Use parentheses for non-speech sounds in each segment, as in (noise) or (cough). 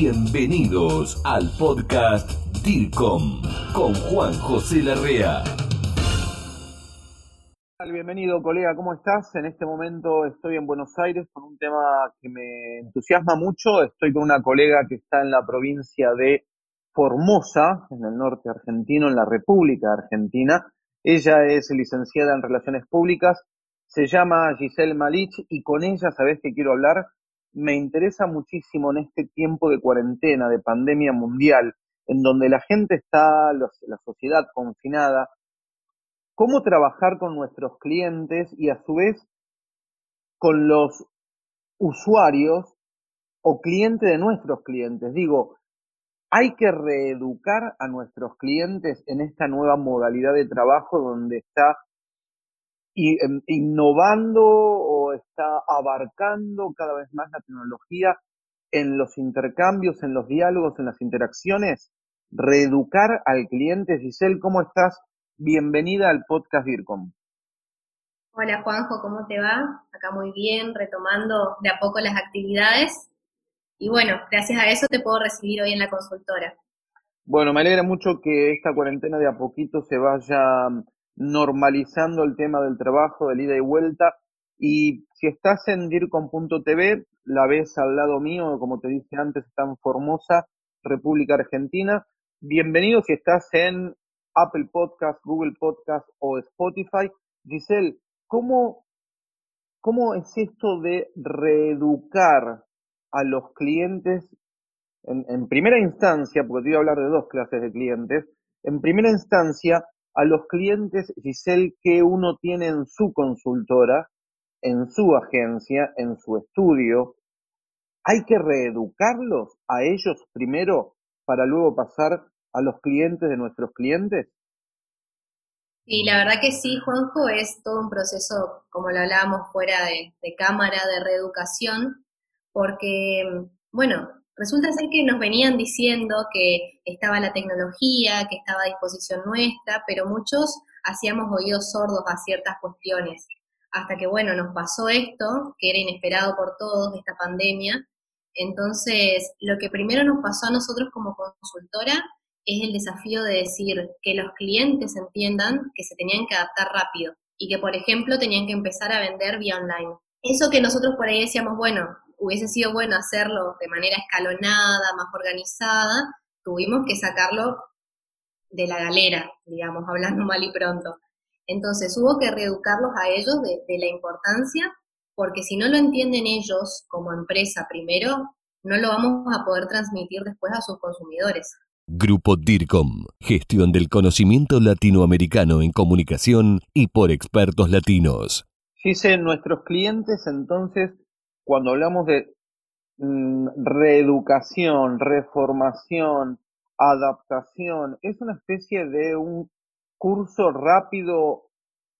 Bienvenidos al podcast DIRCOM con Juan José Larrea. Bienvenido colega, ¿cómo estás? En este momento estoy en Buenos Aires con un tema que me entusiasma mucho. Estoy con una colega que está en la provincia de Formosa, en el norte argentino, en la República Argentina. Ella es licenciada en Relaciones Públicas, se llama Giselle Malich y con ella, ¿sabés qué quiero hablar? Me interesa muchísimo en este tiempo de cuarentena, de pandemia mundial, en donde la gente está, la sociedad confinada, cómo trabajar con nuestros clientes y a su vez con los usuarios o clientes de nuestros clientes. Digo, hay que reeducar a nuestros clientes en esta nueva modalidad de trabajo donde está em, innovando o está abarcando cada vez más la tecnología en los intercambios, en los diálogos, en las interacciones. Reeducar al cliente. Giselle, ¿cómo estás? Bienvenida al podcast DIRCOM. Hola Juanjo, ¿cómo te va? Acá muy bien, retomando de a poco las actividades y bueno, gracias a eso te puedo recibir hoy en la consultora. Bueno, me alegra mucho que esta cuarentena de a poquito se vaya normalizando el tema del trabajo, del ida y vuelta. Y si estás en DIRCOM.tv, la ves al lado mío, como te dije antes, está en Formosa, República Argentina. Bienvenido si estás en Apple Podcast, Google Podcast o Spotify. Giselle, ¿cómo, cómo es esto de reeducar a los clientes, en, primera instancia, porque te voy a hablar de dos clases de clientes, en primera instancia, a los clientes, Giselle, que uno tiene en su consultora, en su agencia, en su estudio, hay que reeducarlos a ellos primero para luego pasar a los clientes de nuestros clientes? Y la verdad que sí, Juanjo, es todo un proceso, como lo hablábamos fuera de, cámara, de reeducación, porque, bueno, resulta ser que nos venían diciendo que estaba la tecnología, que estaba a disposición nuestra, pero muchos hacíamos oídos sordos a ciertas cuestiones. Hasta que, bueno, nos pasó esto, que era inesperado por todos, esta pandemia. Entonces, lo que primero nos pasó a nosotros como consultora es el desafío de decir que los clientes entiendan que se tenían que adaptar rápido y que, por ejemplo, tenían que empezar a vender vía online. Eso que nosotros por ahí decíamos, bueno, hubiese sido bueno hacerlo de manera escalonada, más organizada, tuvimos que sacarlo de la galera, digamos, hablando (laughs) mal y pronto. Entonces hubo que reeducarlos a ellos de, de la importancia, porque si no lo entienden ellos como empresa primero, no lo vamos a poder transmitir después a sus consumidores. Grupo DIRCOM, gestión del conocimiento latinoamericano en comunicación y por expertos latinos. Dice, nuestros clientes entonces cuando hablamos de mm, reeducación, reformación, adaptación, es una especie de un curso rápido,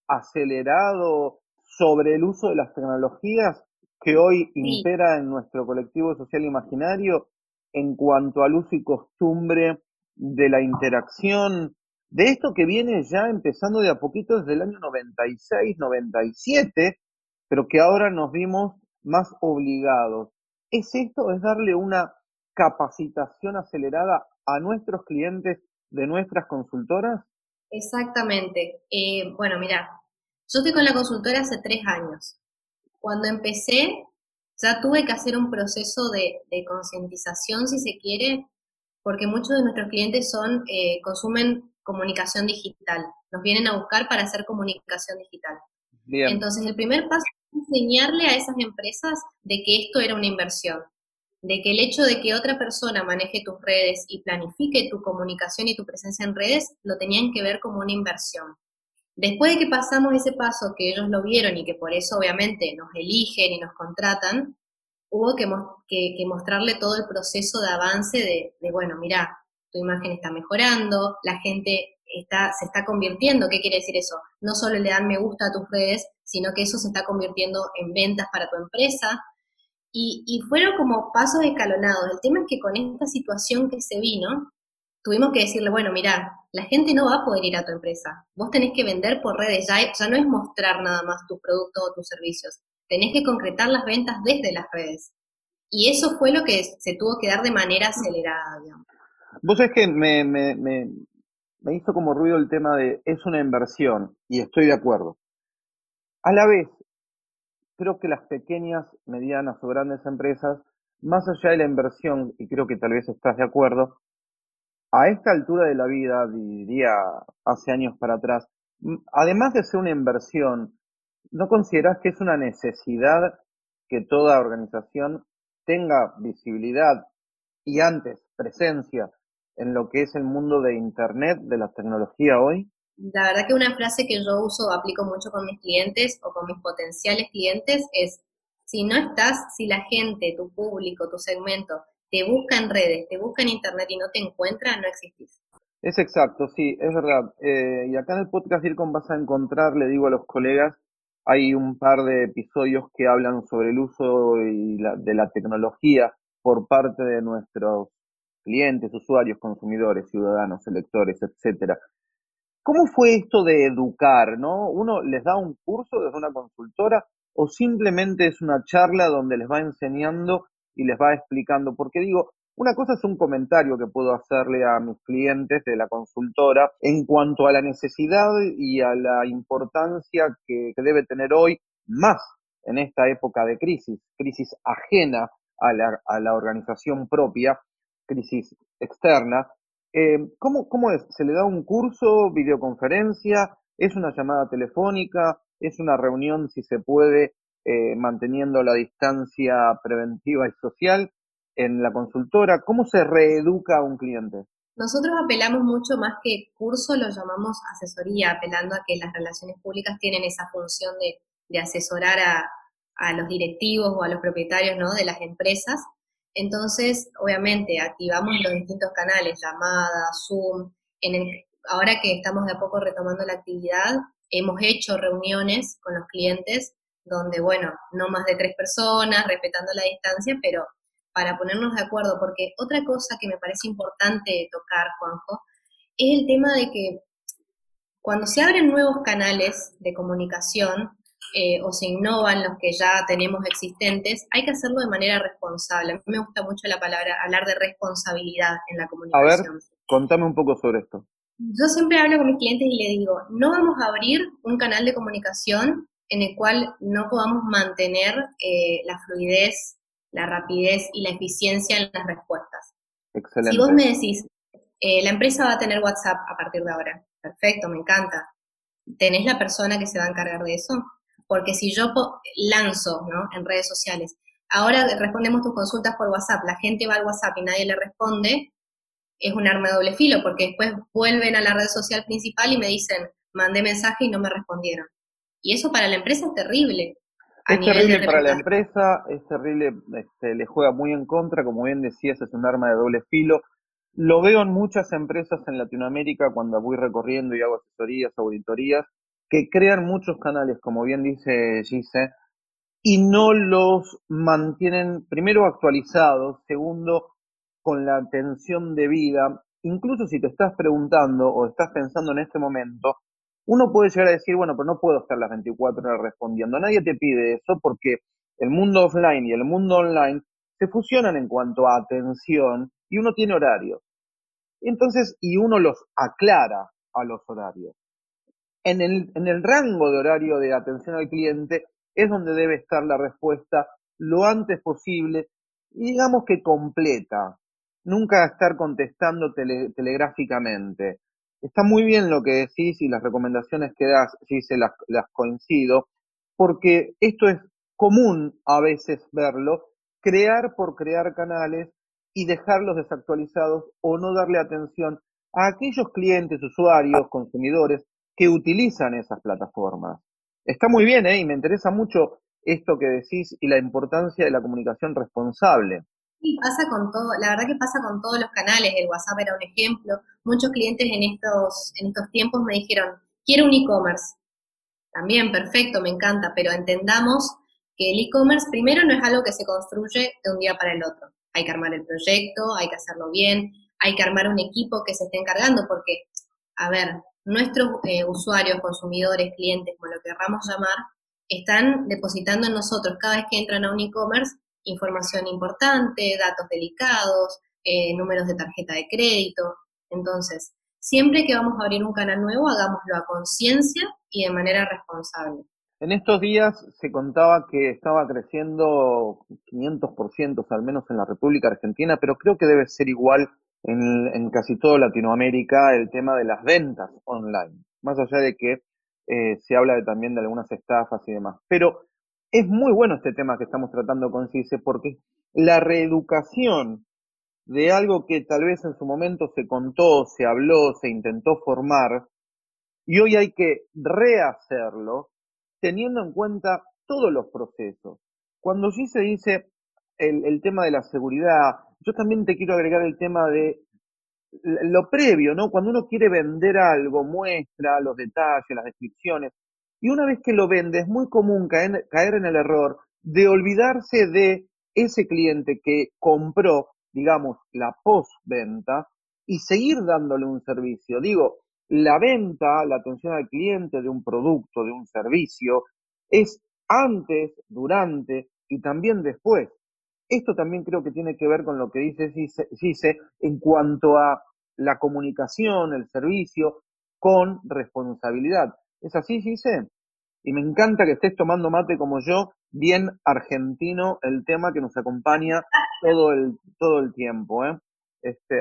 acelerado sobre el uso de las tecnologías que hoy impera en nuestro colectivo social imaginario en cuanto al uso y costumbre de la interacción, de esto que viene ya empezando de a poquito desde el año 96, 97, pero que ahora nos vimos más obligados. ¿Es esto? ¿Es darle una capacitación acelerada a nuestros clientes de nuestras consultoras? Exactamente. Eh, bueno, mira, yo estoy con la consultora hace tres años. Cuando empecé, ya tuve que hacer un proceso de, concientización, si se quiere, porque muchos de nuestros clientes son eh, consumen comunicación digital. Nos vienen a buscar para hacer comunicación digital. Entonces, el primer paso enseñarle a esas empresas de que esto era una inversión, de que el hecho de que otra persona maneje tus redes y planifique tu comunicación y tu presencia en redes, lo tenían que ver como una inversión. Después de que pasamos ese paso, que ellos lo vieron y que por eso obviamente nos eligen y nos contratan, hubo que, mostrarle todo el proceso de avance de, de, bueno, mira, tu imagen está mejorando, la gente está, se está convirtiendo. ¿Qué quiere decir eso? No solo le dan me gusta a tus redes, sino que eso se está convirtiendo en ventas para tu empresa. Y, y fueron como pasos escalonados. El tema es que con esta situación que se vino, tuvimos que decirle, bueno, mira, la gente no va a poder ir a tu empresa. Vos tenés que vender por redes, ya, ya no es mostrar nada más tu producto o tus servicios. Tenés que concretar las ventas desde las redes. Y eso fue lo que se tuvo que dar de manera acelerada, digamos. Vos es que me, me, me, me hizo como ruido el tema de es una inversión, y estoy de acuerdo. A la vez, creo que las pequeñas, medianas o grandes empresas, más allá de la inversión, y creo que tal vez estás de acuerdo, a esta altura de la vida, diría hace años para atrás, además de ser una inversión, ¿no consideras que es una necesidad que toda organización tenga visibilidad y antes presencia en lo que es el mundo de Internet, de la tecnología hoy? La verdad que una frase que yo uso, aplico mucho con mis clientes o con mis potenciales clientes es, si no estás, si la gente, tu público, tu segmento, te busca en redes, te busca en Internet y no te encuentra, no existís. Es exacto, sí, es verdad. Eh, y acá en el podcast DIRCOM vas a encontrar, le digo a los colegas, hay un par de episodios que hablan sobre el uso y de la tecnología por parte de nuestros clientes, usuarios, consumidores, ciudadanos, electores, etcétera. ¿Cómo fue esto de educar, no? ¿Uno les da un curso desde una consultora o simplemente es una charla donde les va enseñando y les va explicando? Porque digo, una cosa es un comentario que puedo hacerle a mis clientes de la consultora en cuanto a la necesidad y a la importancia que, debe tener hoy más en esta época de crisis, crisis ajena a la, a la organización propia, crisis externa. Eh, ¿cómo, ¿Cómo es? ¿Se le da un curso, videoconferencia? ¿Es una llamada telefónica? ¿Es una reunión, si se puede, eh, manteniendo la distancia preventiva y social? en la consultora? ¿Cómo se reeduca a un cliente? Nosotros apelamos mucho más que curso, lo llamamos asesoría, apelando a que las relaciones públicas tienen esa función de, asesorar a, los directivos o a los propietarios ¿no? de las empresas. Entonces, obviamente, activamos los distintos canales, llamadas, Zoom. En el, ahora que estamos de a poco retomando la actividad, hemos hecho reuniones con los clientes donde, bueno, no más de tres personas, respetando la distancia, pero para ponernos de acuerdo, porque otra cosa que me parece importante tocar, Juanjo, es el tema de que cuando se abren nuevos canales de comunicación eh, o se innovan los que ya tenemos existentes, hay que hacerlo de manera responsable. A mí me gusta mucho la palabra hablar de responsabilidad en la comunicación. A ver, contame un poco sobre esto. Yo siempre hablo con mis clientes y le digo, no vamos a abrir un canal de comunicación en el cual no podamos mantener eh, la fluidez la rapidez y la eficiencia en las respuestas. Excelente. Si vos me decís, eh, la empresa va a tener WhatsApp a partir de ahora, perfecto, me encanta. ¿Tenés la persona que se va a encargar de eso? Porque si yo lanzo ¿no? en redes sociales, ahora respondemos tus consultas por WhatsApp, la gente va al WhatsApp y nadie le responde, es un arma de doble filo, porque después vuelven a la red social principal y me dicen, mandé mensaje y no me respondieron. Y eso para la empresa es terrible, es terrible para la empresa, es terrible, este, le juega muy en contra, como bien decías, es un arma de doble filo. Lo veo en muchas empresas en Latinoamérica cuando voy recorriendo y hago asesorías, auditorías, que crean muchos canales, como bien dice Gise, y no los mantienen, primero, actualizados, segundo, con la atención debida. Incluso si te estás preguntando o estás pensando en este momento, uno puede llegar a decir, bueno, pero no puedo estar las 24 horas respondiendo. Nadie te pide eso porque el mundo offline y el mundo online se fusionan en cuanto a atención y uno tiene horarios. Entonces, y uno los aclara a los horarios. En el, en el rango de horario de atención al cliente es donde debe estar la respuesta lo antes posible y digamos que completa. Nunca estar contestando telegráficamente. Está muy bien lo que decís y las recomendaciones que das, sí se las, las coincido, porque esto es común a veces verlo, crear por crear canales y dejarlos desactualizados o no darle atención a aquellos clientes, usuarios, consumidores que utilizan esas plataformas. Está muy bien, ¿eh? Y me interesa mucho esto que decís y la importancia de la comunicación responsable. Sí, pasa con todo, la verdad que pasa con todos los canales, el WhatsApp era un ejemplo. Muchos clientes en estos, en estos tiempos me dijeron, quiero un e-commerce. También, perfecto, me encanta, pero entendamos que el e-commerce primero no es algo que se construye de un día para el otro. Hay que armar el proyecto, hay que hacerlo bien, hay que armar un equipo que se esté encargando, porque, a ver, nuestros eh, usuarios, consumidores, clientes, como lo querramos llamar, están depositando en nosotros cada vez que entran a un e-commerce información importante, datos delicados, eh, números de tarjeta de crédito. Entonces, siempre que vamos a abrir un canal nuevo, hagámoslo a conciencia y de manera responsable. En estos días se contaba que estaba creciendo 500%, al menos en la República Argentina, pero creo que debe ser igual en, casi toda Latinoamérica el tema de las ventas online, más allá de que eh, se habla también de algunas estafas y demás. Pero es muy bueno este tema que estamos tratando con CICE porque la reeducación de algo que tal vez en su momento se contó, se habló, se intentó formar, y hoy hay que rehacerlo teniendo en cuenta todos los procesos. Cuando CICE dice el, el tema de la seguridad, yo también te quiero agregar el tema de lo previo, ¿no? Cuando uno quiere vender algo, muestra los detalles, las descripciones, y una vez que lo vende, es muy común caer, caer en el error de olvidarse de ese cliente que compró, digamos, la postventa y seguir dándole un servicio. Digo, la venta, la atención al cliente de un producto, de un servicio, es antes, durante y también después. Esto también creo que tiene que ver con lo que dice Gise en cuanto a la comunicación, el servicio, con responsabilidad. ¿Es así, Gise? Y me encanta que estés tomando mate como yo, bien argentino, el tema que nos acompaña todo el, todo el tiempo. ¿eh? Este,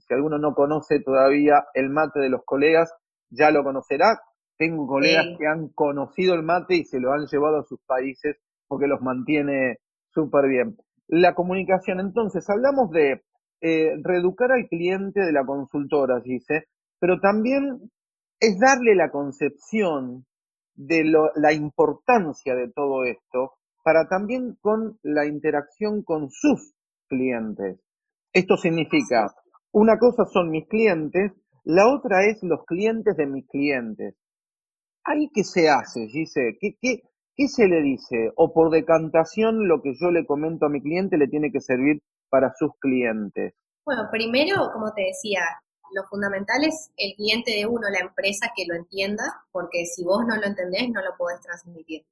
si alguno no conoce todavía el mate de los colegas, ya lo conocerá. Tengo colegas que han conocido el mate y se lo han llevado a sus países porque los mantiene súper bien la comunicación. Entonces, hablamos de eh, reeducar al cliente de la consultora, dice, pero también es darle la concepción de la importancia de todo esto para también con la interacción con sus clientes. Esto significa, una cosa son mis clientes, la otra es los clientes de mis clientes. ¿Ahí qué se hace, dice? ¿Qué, qué, ¿Qué se le dice? O por decantación lo que yo le comento a mi cliente le tiene que servir para sus clientes. Bueno, primero, como te decía, lo fundamental es el cliente de uno, la empresa que lo entienda, porque si vos no lo entendés, no lo podés transmitir.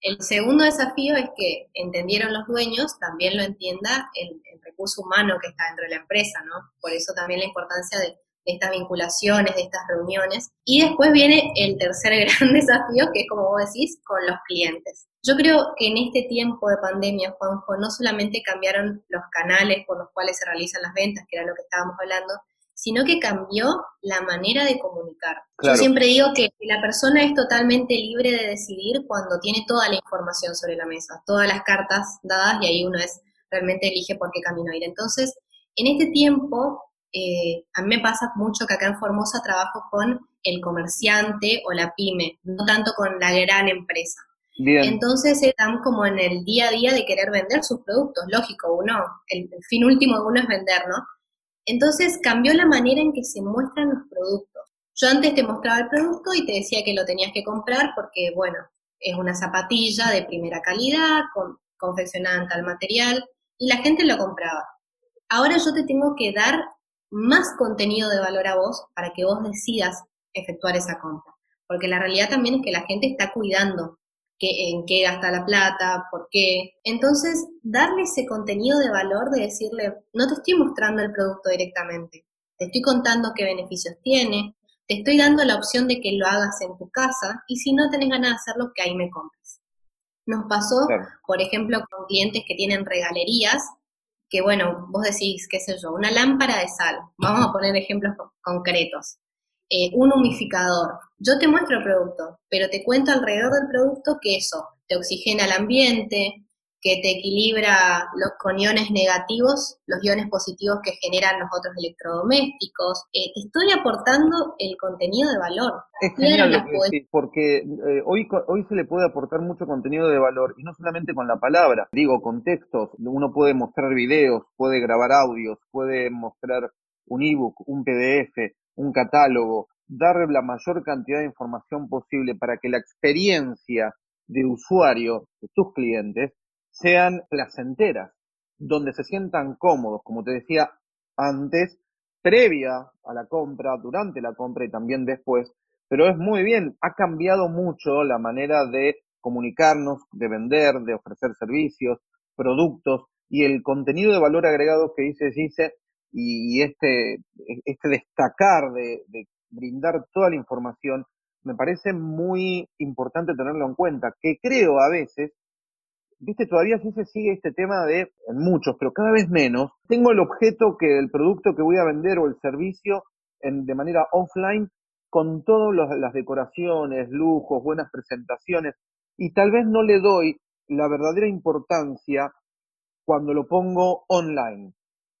El segundo desafío es que entendieron los dueños, también lo entienda el, el recurso humano que está dentro de la empresa, ¿no? Por eso también la importancia de de estas vinculaciones, de estas reuniones. Y después viene el tercer (laughs) gran desafío, que es como vos decís, con los clientes. Yo creo que en este tiempo de pandemia, Juanjo, no solamente cambiaron los canales por los cuales se realizan las ventas, que era lo que estábamos hablando, sino que cambió la manera de comunicar. Yo siempre digo que la persona es totalmente libre de decidir cuando tiene toda la información sobre la mesa, todas las cartas dadas y ahí uno es realmente elige por qué camino ir. Entonces, en este tiempo eh, a mí me pasa mucho que acá en Formosa trabajo con el comerciante o la pyme, no tanto con la gran empresa. Entonces están como en el día a día de querer vender sus productos, lógico, uno, el, fin último de uno es vender, ¿no? Entonces cambió la manera en que se muestran los productos. Yo antes te mostraba el producto y te decía que lo tenías que comprar porque, bueno, es una zapatilla de primera calidad, con, confeccionada en tal material, y la gente lo compraba. Ahora yo te tengo que dar más contenido de valor a vos para que vos decidas efectuar esa compra. Porque la realidad también es que la gente está cuidando que, en qué gasta la plata, por qué. Entonces, darle ese contenido de valor de decirle, no te estoy mostrando el producto directamente, te estoy contando qué beneficios tiene, te estoy dando la opción de que lo hagas en tu casa y si no tenés ganas de hacerlo, que ahí me compres. Nos pasó, por ejemplo, con clientes que tienen regalerías que bueno, vos decís, qué sé yo, una lámpara de sal, vamos a poner ejemplos concretos, eh, un humificador. Yo te muestro el producto, pero te cuento alrededor del producto que eso te oxigena el ambiente, que te equilibra los, con iones negativos, los iones positivos que generan los otros electrodomésticos. Eh, te estoy aportando el contenido de valor. Es genial porque eh, hoy, hoy se le puede aportar mucho contenido de valor, y no solamente con la palabra, digo, con textos, uno puede mostrar videos, puede grabar audios, puede mostrar un ebook, un PDF, un catálogo, dar la mayor cantidad de información posible para que la experiencia de usuario de tus clientes sean placenteras, donde se sientan cómodos, como te decía antes, previa a la compra, durante la compra y también después. Pero es muy bien, ha cambiado mucho la manera de comunicarnos, de vender, de ofrecer servicios. productos y el contenido de valor agregado que dice Gise y, este, este destacar de, de brindar toda la información, me parece muy importante tenerlo en cuenta, que creo a veces viste, todavía sí se sigue este tema de, en muchos, pero cada vez menos, tengo el objeto que el producto que voy a vender o el servicio en, de manera offline con todas las decoraciones, lujos, buenas presentaciones, y tal vez no le doy la verdadera importancia cuando lo pongo online,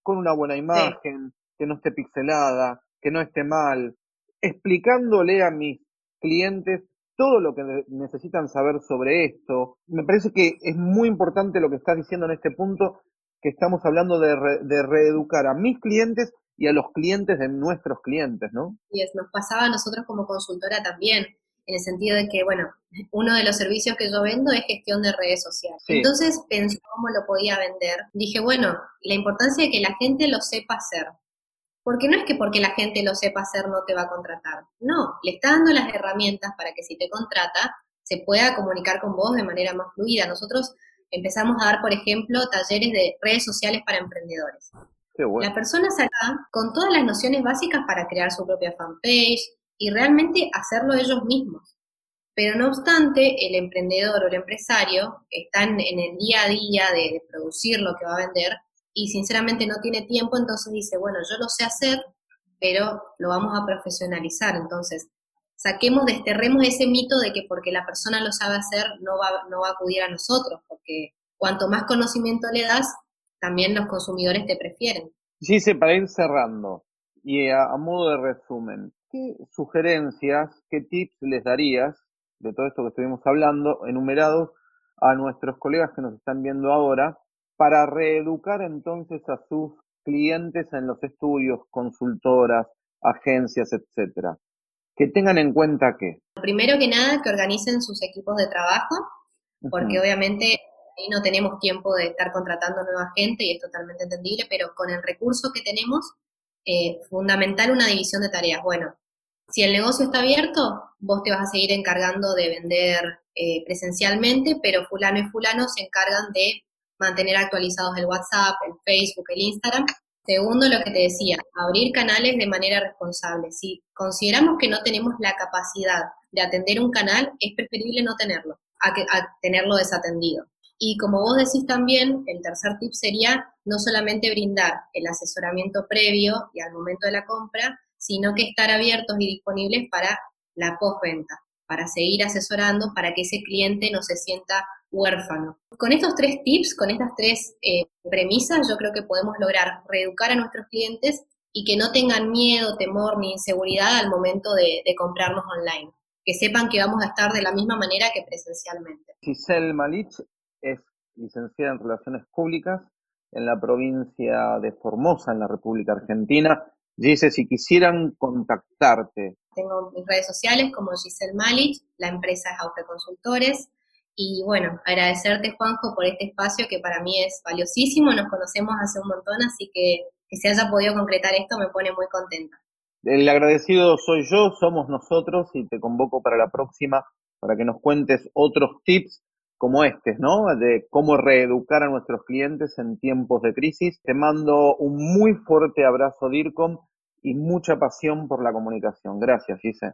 con una buena imagen, que no esté pixelada, que no esté mal, explicándole a mis clientes todo lo que necesitan saber sobre esto. Me parece que es muy importante lo que estás diciendo en este punto, que estamos hablando de, de reeducar a mis clientes y a los clientes de nuestros clientes, ¿no? Y es, nos pasaba a nosotros como consultora también, en el sentido de que, bueno, uno de los servicios que yo vendo es gestión de redes sociales. Entonces pensé cómo lo podía vender. Dije, bueno, la importancia de que la gente lo sepa hacer. Porque no es que porque la gente lo sepa hacer no te va a contratar. No, le está dando las herramientas para que si te contrata se pueda comunicar con vos de manera más fluida. Nosotros empezamos a dar, por ejemplo, talleres de redes sociales para emprendedores. La persona se con todas las nociones básicas para crear su propia fanpage y realmente hacerlo ellos mismos. Pero no obstante, el emprendedor o el empresario están en el día a día de producir lo que va a vender y sinceramente no tiene tiempo, entonces dice, bueno, yo lo sé hacer, pero lo vamos a profesionalizar. Entonces, saquemos, desterremos ese mito de que porque la persona lo sabe hacer no va, no va a acudir a nosotros, porque cuanto más conocimiento le das, también los consumidores te prefieren. Sí, sí, para ir cerrando, y a, a modo de resumen, ¿qué sugerencias, qué tips les darías de todo esto que estuvimos hablando, enumerados a nuestros colegas que nos están viendo ahora, para reeducar entonces a sus clientes en los estudios, consultoras, agencias, etcétera. Que tengan en cuenta que. Primero que nada, que organicen sus equipos de trabajo, porque obviamente ahí no tenemos tiempo de estar contratando nueva gente y es totalmente entendible, pero con el recurso que tenemos, eh, fundamental una división de tareas. Bueno, si el negocio está abierto, vos te vas a seguir encargando de vender eh, presencialmente, pero fulano y fulano se encargan de mantener actualizados el WhatsApp, el Facebook, el Instagram. Segundo, lo que te decía, abrir canales de manera responsable. Si consideramos que no tenemos la capacidad de atender un canal, es preferible no tenerlo, a, tenerlo desatendido. Y como vos decís también, el tercer tip sería no solamente brindar el asesoramiento previo y al momento de la compra, sino que estar abiertos y disponibles para la postventa, para seguir asesorando, para que ese cliente no se sienta huérfano. Con estos tres tips, con estas tres eh, premisas, yo creo que podemos lograr reeducar a nuestros clientes y que no tengan miedo, temor ni inseguridad al momento de, comprarnos online. Que sepan que vamos a estar de la misma manera que presencialmente. Giselle Malich es licenciada en Relaciones Públicas en la provincia de Formosa, en la República Argentina. Dice, si quisieran contactarte. Tengo mis redes sociales como Giselle Malich, la empresa es Auto Consultores, y bueno, agradecerte Juanjo por este espacio que para mí es valiosísimo, nos conocemos hace un montón, así que que se haya podido concretar esto me pone muy contenta. El agradecido soy yo, somos nosotros y te convoco para la próxima para que nos cuentes otros tips como este, ¿no? De cómo reeducar a nuestros clientes en tiempos de crisis. Te mando un muy fuerte abrazo, DIRCOM, y mucha pasión por la comunicación. Gracias, Gise.